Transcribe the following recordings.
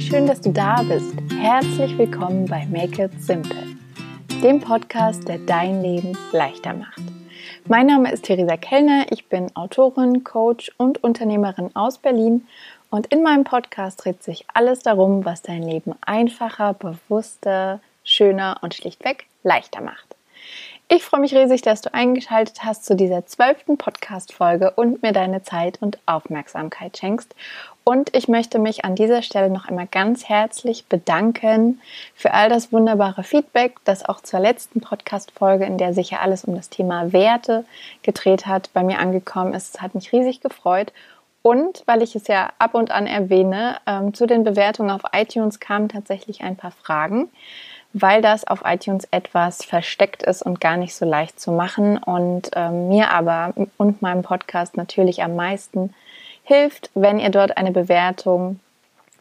wie schön, dass du da bist. Herzlich willkommen bei Make It Simple, dem Podcast, der dein Leben leichter macht. Mein Name ist Theresa Kellner, ich bin Autorin, Coach und Unternehmerin aus Berlin und in meinem Podcast dreht sich alles darum, was dein Leben einfacher, bewusster, schöner und schlichtweg leichter macht. Ich freue mich riesig, dass du eingeschaltet hast zu dieser zwölften Podcast-Folge und mir deine Zeit und Aufmerksamkeit schenkst. Und ich möchte mich an dieser Stelle noch einmal ganz herzlich bedanken für all das wunderbare Feedback, das auch zur letzten Podcast-Folge, in der sich ja alles um das Thema Werte gedreht hat, bei mir angekommen ist. Es hat mich riesig gefreut. Und weil ich es ja ab und an erwähne, ähm, zu den Bewertungen auf iTunes kamen tatsächlich ein paar Fragen weil das auf iTunes etwas versteckt ist und gar nicht so leicht zu machen und ähm, mir aber und meinem Podcast natürlich am meisten hilft, wenn ihr dort eine Bewertung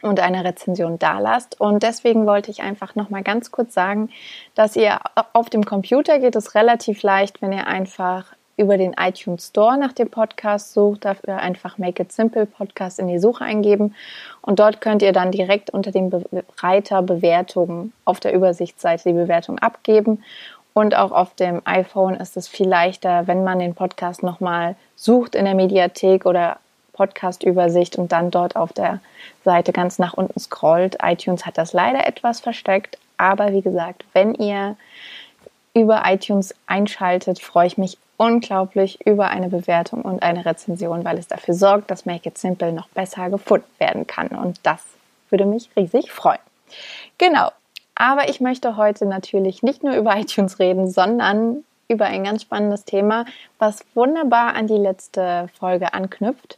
und eine Rezension dalasst. Und deswegen wollte ich einfach nochmal ganz kurz sagen, dass ihr auf dem Computer geht es relativ leicht, wenn ihr einfach über den iTunes Store nach dem Podcast sucht, dafür einfach Make It Simple Podcast in die Suche eingeben und dort könnt ihr dann direkt unter dem Reiter Bewertungen auf der Übersichtsseite die Bewertung abgeben und auch auf dem iPhone ist es viel leichter, wenn man den Podcast nochmal sucht in der Mediathek oder Podcast-Übersicht und dann dort auf der Seite ganz nach unten scrollt. iTunes hat das leider etwas versteckt, aber wie gesagt, wenn ihr über iTunes einschaltet, freue ich mich unglaublich über eine Bewertung und eine Rezension, weil es dafür sorgt, dass Make It Simple noch besser gefunden werden kann. Und das würde mich riesig freuen. Genau. Aber ich möchte heute natürlich nicht nur über iTunes reden, sondern über ein ganz spannendes Thema, was wunderbar an die letzte Folge anknüpft.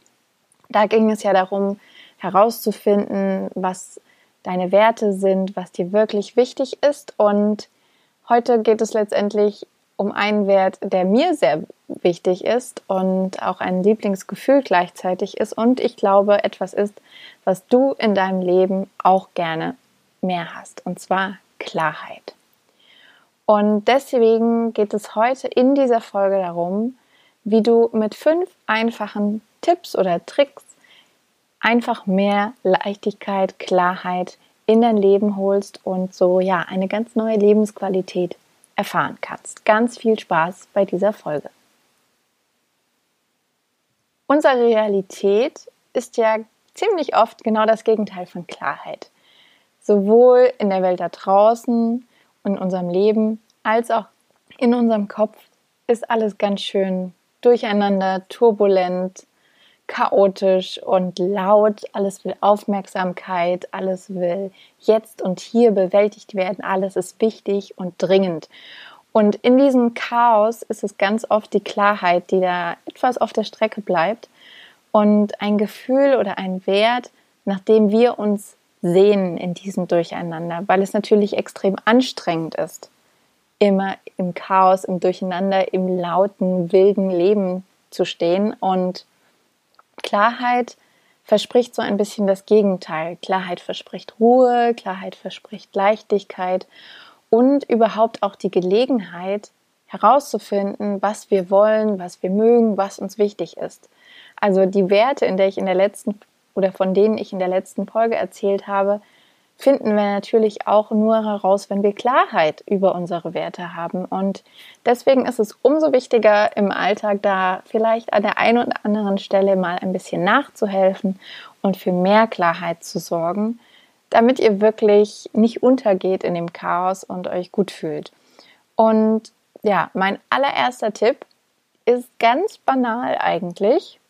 Da ging es ja darum, herauszufinden, was deine Werte sind, was dir wirklich wichtig ist. Und heute geht es letztendlich um einen Wert, der mir sehr wichtig ist und auch ein Lieblingsgefühl gleichzeitig ist und ich glaube etwas ist, was du in deinem Leben auch gerne mehr hast, und zwar Klarheit. Und deswegen geht es heute in dieser Folge darum, wie du mit fünf einfachen Tipps oder Tricks einfach mehr Leichtigkeit, Klarheit in dein Leben holst und so ja eine ganz neue Lebensqualität erfahren kannst. Ganz viel Spaß bei dieser Folge. Unsere Realität ist ja ziemlich oft genau das Gegenteil von Klarheit. Sowohl in der Welt da draußen, in unserem Leben, als auch in unserem Kopf ist alles ganz schön durcheinander, turbulent, chaotisch und laut. Alles will Aufmerksamkeit, alles will jetzt und hier bewältigt werden. Alles ist wichtig und dringend. Und in diesem Chaos ist es ganz oft die Klarheit, die da etwas auf der Strecke bleibt und ein Gefühl oder ein Wert, nach dem wir uns sehen in diesem Durcheinander, weil es natürlich extrem anstrengend ist, immer im Chaos, im Durcheinander, im lauten, wilden Leben zu stehen und Klarheit verspricht so ein bisschen das Gegenteil. Klarheit verspricht Ruhe, Klarheit verspricht Leichtigkeit und überhaupt auch die Gelegenheit herauszufinden, was wir wollen, was wir mögen, was uns wichtig ist. Also die Werte, in der ich in der letzten oder von denen ich in der letzten Folge erzählt habe, finden wir natürlich auch nur heraus, wenn wir Klarheit über unsere Werte haben. Und deswegen ist es umso wichtiger im Alltag da vielleicht an der einen oder anderen Stelle mal ein bisschen nachzuhelfen und für mehr Klarheit zu sorgen, damit ihr wirklich nicht untergeht in dem Chaos und euch gut fühlt. Und ja, mein allererster Tipp ist ganz banal eigentlich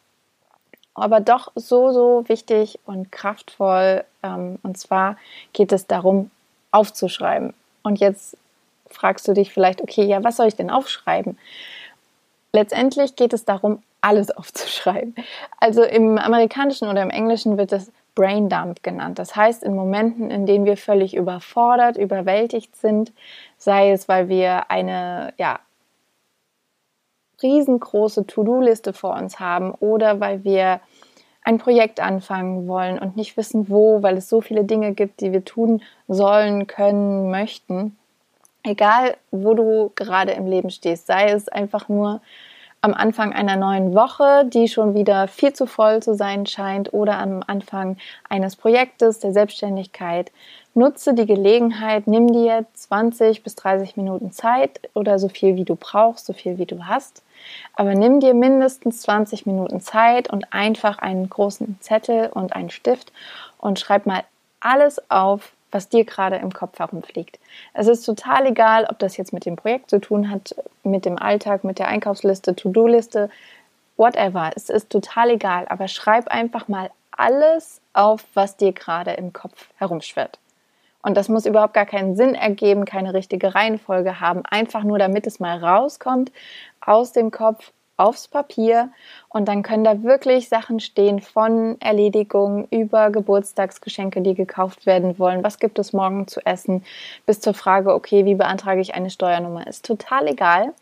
aber doch so, so wichtig und kraftvoll. Ähm, und zwar geht es darum, aufzuschreiben. Und jetzt fragst du dich vielleicht, okay, ja, was soll ich denn aufschreiben? Letztendlich geht es darum, alles aufzuschreiben. Also im Amerikanischen oder im Englischen wird es Brain Dump genannt. Das heißt, in Momenten, in denen wir völlig überfordert, überwältigt sind, sei es, weil wir eine ja, riesengroße To-Do-Liste vor uns haben oder weil wir ein Projekt anfangen wollen und nicht wissen, wo, weil es so viele Dinge gibt, die wir tun sollen, können, möchten. Egal, wo du gerade im Leben stehst, sei es einfach nur am Anfang einer neuen Woche, die schon wieder viel zu voll zu sein scheint oder am Anfang eines Projektes der Selbstständigkeit. Nutze die Gelegenheit, nimm dir 20 bis 30 Minuten Zeit oder so viel wie du brauchst, so viel wie du hast. Aber nimm dir mindestens 20 Minuten Zeit und einfach einen großen Zettel und einen Stift und schreib mal alles auf, was dir gerade im Kopf herumfliegt. Es ist total egal, ob das jetzt mit dem Projekt zu tun hat, mit dem Alltag, mit der Einkaufsliste, To-Do-Liste, whatever. Es ist total egal, aber schreib einfach mal alles auf, was dir gerade im Kopf herumschwirrt. Und das muss überhaupt gar keinen Sinn ergeben, keine richtige Reihenfolge haben, einfach nur damit es mal rauskommt aus dem Kopf aufs Papier und dann können da wirklich Sachen stehen von Erledigungen über Geburtstagsgeschenke, die gekauft werden wollen, was gibt es morgen zu essen, bis zur Frage, okay, wie beantrage ich eine Steuernummer, ist total egal.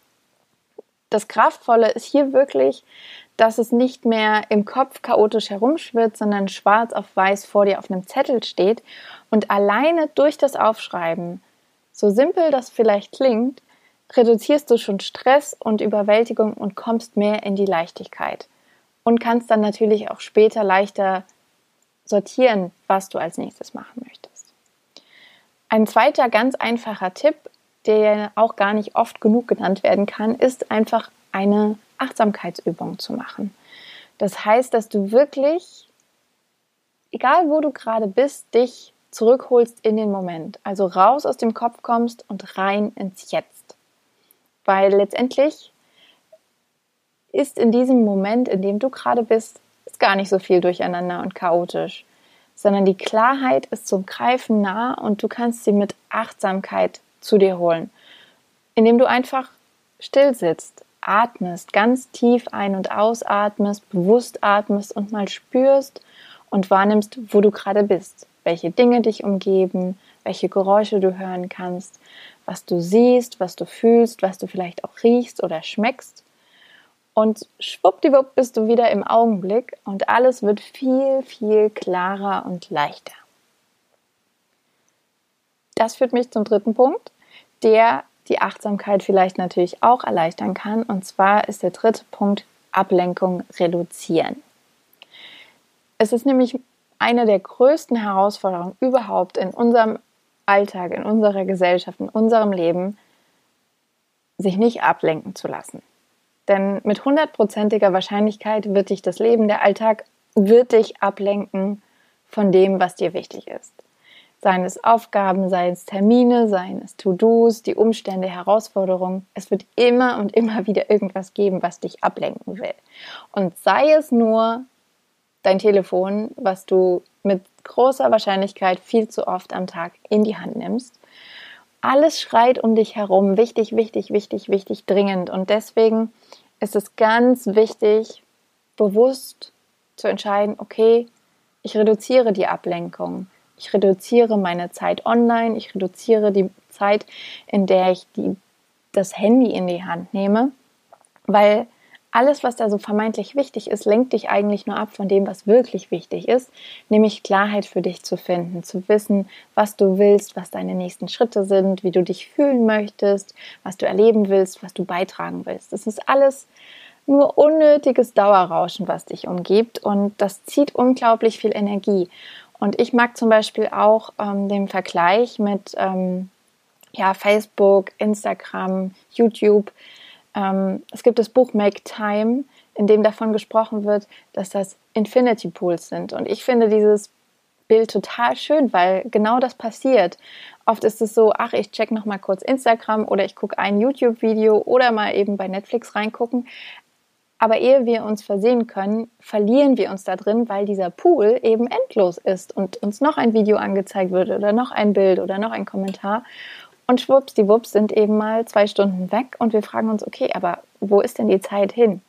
Das Kraftvolle ist hier wirklich, dass es nicht mehr im Kopf chaotisch herumschwirrt, sondern schwarz auf weiß vor dir auf einem Zettel steht. Und alleine durch das Aufschreiben, so simpel das vielleicht klingt, reduzierst du schon Stress und Überwältigung und kommst mehr in die Leichtigkeit. Und kannst dann natürlich auch später leichter sortieren, was du als nächstes machen möchtest. Ein zweiter ganz einfacher Tipp, der auch gar nicht oft genug genannt werden kann, ist einfach eine Achtsamkeitsübung zu machen. Das heißt, dass du wirklich, egal wo du gerade bist, dich zurückholst in den Moment. Also raus aus dem Kopf kommst und rein ins Jetzt. Weil letztendlich ist in diesem Moment, in dem du gerade bist, ist gar nicht so viel durcheinander und chaotisch, sondern die Klarheit ist zum Greifen nah und du kannst sie mit Achtsamkeit zu dir holen, indem du einfach still sitzt, atmest, ganz tief ein- und ausatmest, bewusst atmest und mal spürst und wahrnimmst, wo du gerade bist, welche Dinge dich umgeben, welche Geräusche du hören kannst, was du siehst, was du fühlst, was du vielleicht auch riechst oder schmeckst. Und schwuppdiwupp bist du wieder im Augenblick und alles wird viel, viel klarer und leichter. Das führt mich zum dritten Punkt, der die Achtsamkeit vielleicht natürlich auch erleichtern kann. Und zwar ist der dritte Punkt Ablenkung reduzieren. Es ist nämlich eine der größten Herausforderungen überhaupt in unserem Alltag, in unserer Gesellschaft, in unserem Leben, sich nicht ablenken zu lassen. Denn mit hundertprozentiger Wahrscheinlichkeit wird dich das Leben, der Alltag, wird dich ablenken von dem, was dir wichtig ist. Seien es Aufgaben, seien es Termine, seien es To-Dos, die Umstände, Herausforderungen. Es wird immer und immer wieder irgendwas geben, was dich ablenken will. Und sei es nur dein Telefon, was du mit großer Wahrscheinlichkeit viel zu oft am Tag in die Hand nimmst. Alles schreit um dich herum, wichtig, wichtig, wichtig, wichtig, dringend. Und deswegen ist es ganz wichtig, bewusst zu entscheiden, okay, ich reduziere die Ablenkung. Ich reduziere meine Zeit online, ich reduziere die Zeit, in der ich die, das Handy in die Hand nehme, weil alles, was da so vermeintlich wichtig ist, lenkt dich eigentlich nur ab von dem, was wirklich wichtig ist, nämlich Klarheit für dich zu finden, zu wissen, was du willst, was deine nächsten Schritte sind, wie du dich fühlen möchtest, was du erleben willst, was du beitragen willst. Das ist alles nur unnötiges Dauerrauschen, was dich umgibt und das zieht unglaublich viel Energie. Und ich mag zum Beispiel auch ähm, den Vergleich mit ähm, ja, Facebook, Instagram, YouTube ähm, es gibt das Buch Make Time, in dem davon gesprochen wird, dass das Infinity Pools sind. Und ich finde dieses Bild total schön, weil genau das passiert. Oft ist es so, ach, ich check noch mal kurz Instagram oder ich gucke ein YouTube-Video oder mal eben bei Netflix reingucken. Aber ehe wir uns versehen können, verlieren wir uns da drin, weil dieser Pool eben endlos ist und uns noch ein Video angezeigt wird oder noch ein Bild oder noch ein Kommentar. Und schwuppsdiwupps sind eben mal zwei Stunden weg und wir fragen uns, okay, aber wo ist denn die Zeit hin?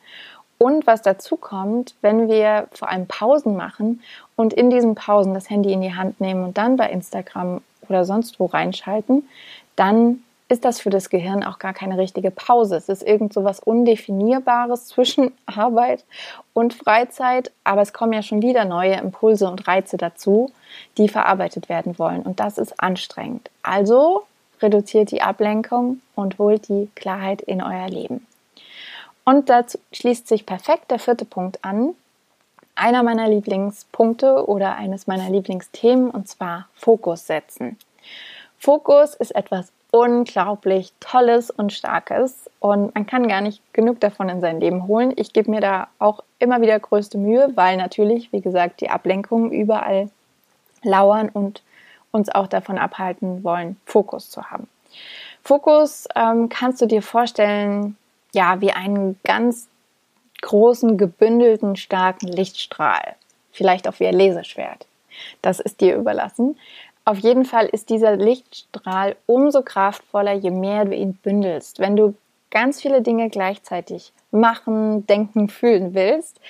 Und was dazu kommt, wenn wir vor allem Pausen machen und in diesen Pausen das Handy in die Hand nehmen und dann bei Instagram oder sonst wo reinschalten, dann ist das für das Gehirn auch gar keine richtige Pause. Es ist irgend so was Undefinierbares zwischen Arbeit und Freizeit, aber es kommen ja schon wieder neue Impulse und Reize dazu, die verarbeitet werden wollen. Und das ist anstrengend. Also reduziert die Ablenkung und holt die Klarheit in euer Leben. Und dazu schließt sich perfekt der vierte Punkt an. Einer meiner Lieblingspunkte oder eines meiner Lieblingsthemen und zwar Fokus setzen. Fokus ist etwas unglaublich Tolles und Starkes und man kann gar nicht genug davon in sein Leben holen. Ich gebe mir da auch immer wieder größte Mühe, weil natürlich, wie gesagt, die Ablenkungen überall lauern und uns auch davon abhalten wollen, Fokus zu haben. Fokus ähm, kannst du dir vorstellen, ja, wie einen ganz großen, gebündelten, starken Lichtstrahl. Vielleicht auch wie ein Laserschwert. Das ist dir überlassen. Auf jeden Fall ist dieser Lichtstrahl umso kraftvoller, je mehr du ihn bündelst. Wenn du ganz viele Dinge gleichzeitig machen, denken, fühlen willst,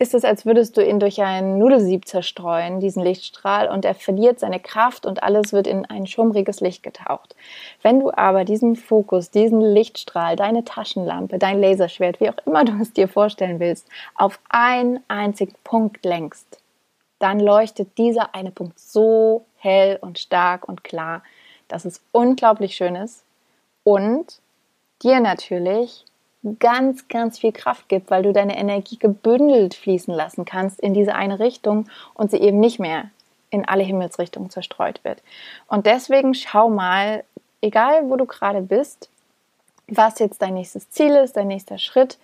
ist es, als würdest du ihn durch ein Nudelsieb zerstreuen, diesen Lichtstrahl, und er verliert seine Kraft und alles wird in ein schummriges Licht getaucht. Wenn du aber diesen Fokus, diesen Lichtstrahl, deine Taschenlampe, dein Laserschwert, wie auch immer du es dir vorstellen willst, auf einen einzigen Punkt lenkst, dann leuchtet dieser eine Punkt so hell und stark und klar, dass es unglaublich schön ist und dir natürlich ganz, ganz viel Kraft gibt, weil du deine Energie gebündelt fließen lassen kannst in diese eine Richtung und sie eben nicht mehr in alle Himmelsrichtungen zerstreut wird. Und deswegen schau mal, egal wo du gerade bist, was jetzt dein nächstes Ziel ist, dein nächster Schritt,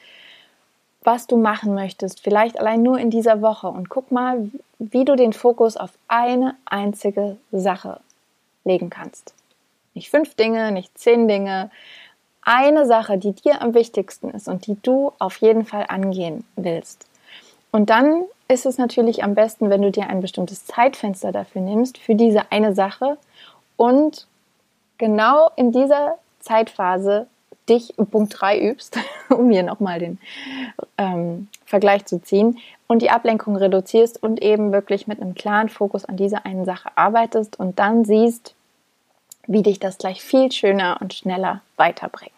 was du machen möchtest, vielleicht allein nur in dieser Woche und guck mal, wie du den Fokus auf eine einzige Sache legen kannst. Nicht fünf Dinge, nicht zehn Dinge, eine Sache, die dir am wichtigsten ist und die du auf jeden Fall angehen willst. Und dann ist es natürlich am besten, wenn du dir ein bestimmtes Zeitfenster dafür nimmst, für diese eine Sache und genau in dieser Zeitphase dich Punkt 3 übst, um hier nochmal den ähm, Vergleich zu ziehen, und die Ablenkung reduzierst und eben wirklich mit einem klaren Fokus an dieser einen Sache arbeitest und dann siehst, wie dich das gleich viel schöner und schneller weiterbringt.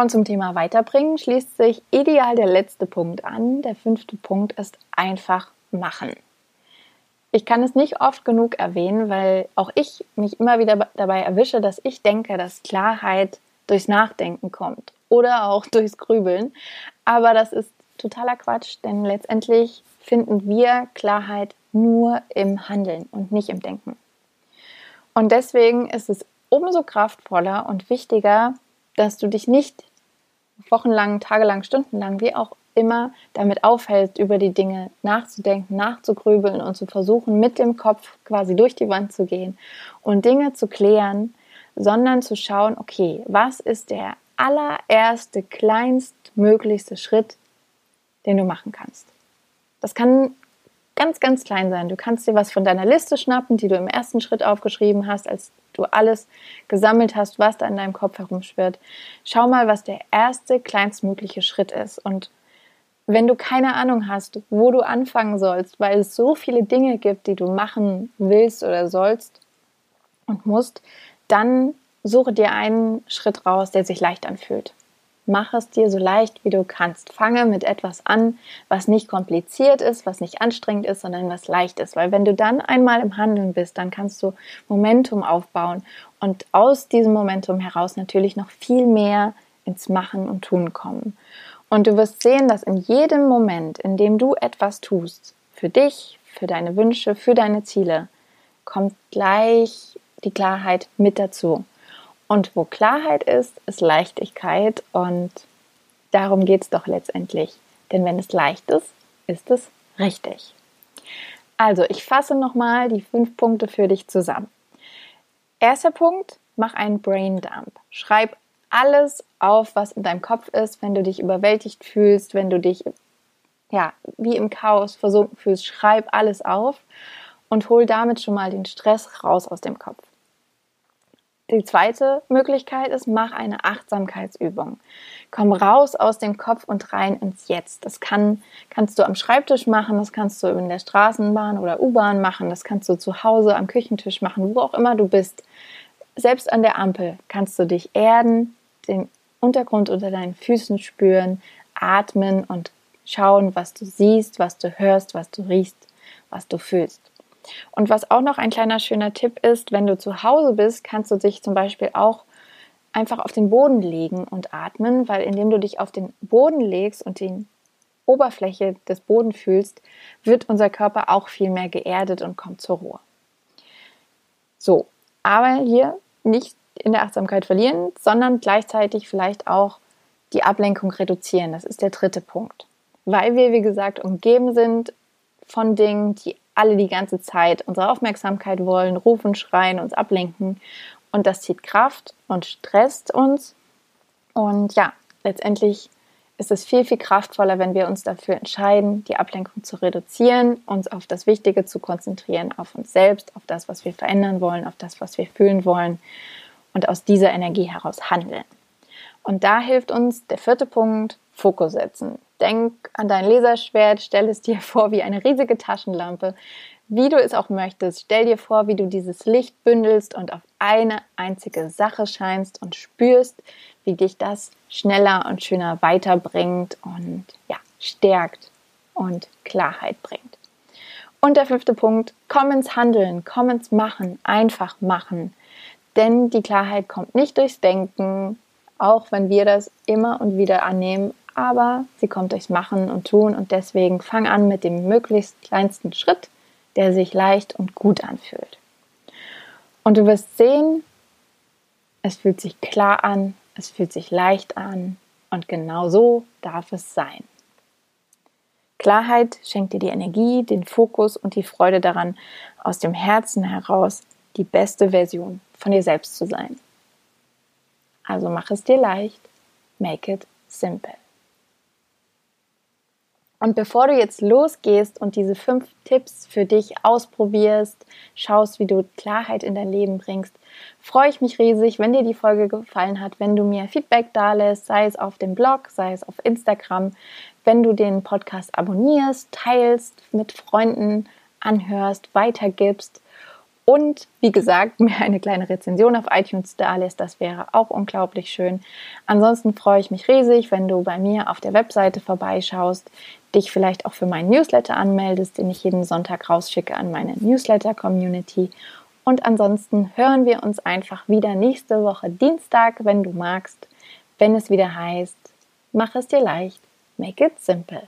Und zum Thema Weiterbringen schließt sich ideal der letzte Punkt an. Der fünfte Punkt ist einfach machen. Ich kann es nicht oft genug erwähnen, weil auch ich mich immer wieder dabei erwische, dass ich denke, dass Klarheit durchs Nachdenken kommt oder auch durchs Grübeln. Aber das ist totaler Quatsch, denn letztendlich finden wir Klarheit nur im Handeln und nicht im Denken. Und deswegen ist es umso kraftvoller und wichtiger, dass du dich nicht wochenlang, tagelang, stundenlang, wie auch immer, damit aufhältst, über die Dinge nachzudenken, nachzugrübeln und zu versuchen, mit dem Kopf quasi durch die Wand zu gehen und Dinge zu klären, sondern zu schauen, okay, was ist der allererste, kleinstmöglichste Schritt, den du machen kannst. Das kann ganz, ganz klein sein. Du kannst dir was von deiner Liste schnappen, die du im ersten Schritt aufgeschrieben hast, als du alles gesammelt hast, was da in deinem Kopf herumschwirrt. Schau mal, was der erste, kleinstmögliche Schritt ist. Und wenn du keine Ahnung hast, wo du anfangen sollst, weil es so viele Dinge gibt, die du machen willst oder sollst und musst, dann suche dir einen Schritt raus, der sich leicht anfühlt. Mach es dir so leicht wie du kannst. Fange mit etwas an, was nicht kompliziert ist, was nicht anstrengend ist, sondern was leicht ist. Weil wenn du dann einmal im Handeln bist, dann kannst du Momentum aufbauen und aus diesem Momentum heraus natürlich noch viel mehr ins Machen und Tun kommen. Und du wirst sehen, dass in jedem Moment, in dem du etwas tust, für dich, für deine Wünsche, für deine Ziele, kommt gleich die Klarheit mit dazu. Und wo Klarheit ist, ist Leichtigkeit und darum geht es doch letztendlich. Denn wenn es leicht ist, ist es richtig. Also, ich fasse nochmal die fünf Punkte für dich zusammen. Erster Punkt, mach einen Brain Dump. Schreib alles auf, was in deinem Kopf ist, wenn du dich überwältigt fühlst, wenn du dich ja, wie im Chaos versunken fühlst, schreib alles auf und hol damit schon mal den Stress raus aus dem Kopf. Die zweite Möglichkeit ist, mach eine Achtsamkeitsübung. Komm raus aus dem Kopf und rein ins Jetzt. Das kann, kannst du am Schreibtisch machen, das kannst du in der Straßenbahn oder U-Bahn machen, das kannst du zu Hause am Küchentisch machen, wo auch immer du bist. Selbst an der Ampel kannst du dich erden, den Untergrund unter deinen Füßen spüren, atmen und schauen, was du siehst, was du hörst, was du riechst, was du fühlst. Und was auch noch ein kleiner schöner Tipp ist, wenn du zu Hause bist, kannst du dich zum Beispiel auch einfach auf den Boden legen und atmen, weil indem du dich auf den Boden legst und die Oberfläche des Bodens fühlst, wird unser Körper auch viel mehr geerdet und kommt zur Ruhe. So, aber hier nicht in der Achtsamkeit verlieren, sondern gleichzeitig vielleicht auch die Ablenkung reduzieren. Das ist der dritte Punkt. Weil wir, wie gesagt, umgeben sind von Dingen, die alle die ganze Zeit unsere Aufmerksamkeit wollen, rufen, schreien, uns ablenken. Und das zieht Kraft und stresst uns. Und ja, letztendlich ist es viel, viel kraftvoller, wenn wir uns dafür entscheiden, die Ablenkung zu reduzieren, uns auf das Wichtige zu konzentrieren, auf uns selbst, auf das, was wir verändern wollen, auf das, was wir fühlen wollen und aus dieser Energie heraus handeln. Und da hilft uns der vierte Punkt, Fokus setzen. Denk an dein Laserschwert, stell es dir vor wie eine riesige Taschenlampe, wie du es auch möchtest. Stell dir vor, wie du dieses Licht bündelst und auf eine einzige Sache scheinst und spürst, wie dich das schneller und schöner weiterbringt und ja, stärkt und Klarheit bringt. Und der fünfte Punkt, komm ins Handeln, komm ins Machen, einfach machen. Denn die Klarheit kommt nicht durchs Denken, auch wenn wir das immer und wieder annehmen, aber sie kommt durchs Machen und Tun und deswegen fang an mit dem möglichst kleinsten Schritt, der sich leicht und gut anfühlt. Und du wirst sehen, es fühlt sich klar an, es fühlt sich leicht an und genau so darf es sein. Klarheit schenkt dir die Energie, den Fokus und die Freude daran, aus dem Herzen heraus die beste Version von dir selbst zu sein. Also mach es dir leicht, make it simple. Und bevor du jetzt losgehst und diese fünf Tipps für dich ausprobierst, schaust, wie du Klarheit in dein Leben bringst, freue ich mich riesig, wenn dir die Folge gefallen hat, wenn du mir Feedback da lässt, sei es auf dem Blog, sei es auf Instagram, wenn du den Podcast abonnierst, teilst, mit Freunden anhörst, weitergibst und wie gesagt, mir eine kleine Rezension auf iTunes da lässt, das wäre auch unglaublich schön. Ansonsten freue ich mich riesig, wenn du bei mir auf der Webseite vorbeischaust, dich vielleicht auch für meinen Newsletter anmeldest, den ich jeden Sonntag rausschicke an meine Newsletter-Community. Und ansonsten hören wir uns einfach wieder nächste Woche Dienstag, wenn du magst, wenn es wieder heißt, mach es dir leicht, make it simple.